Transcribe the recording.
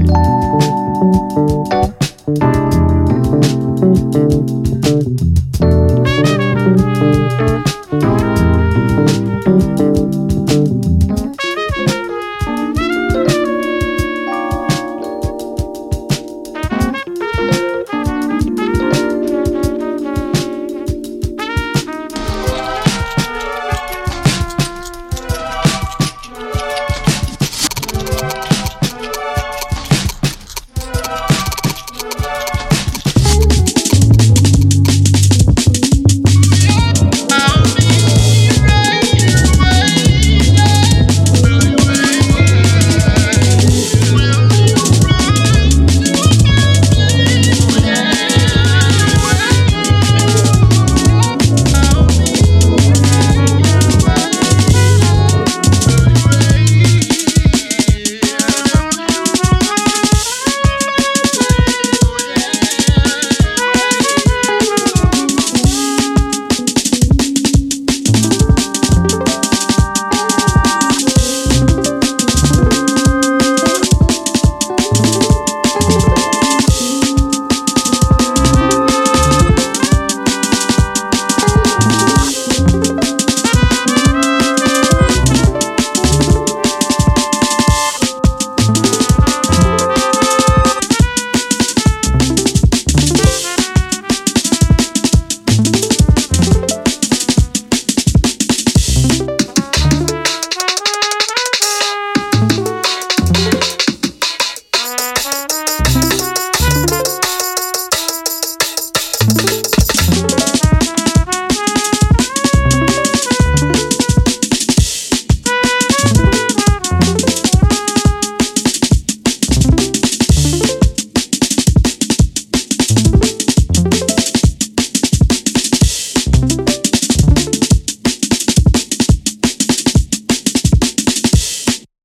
you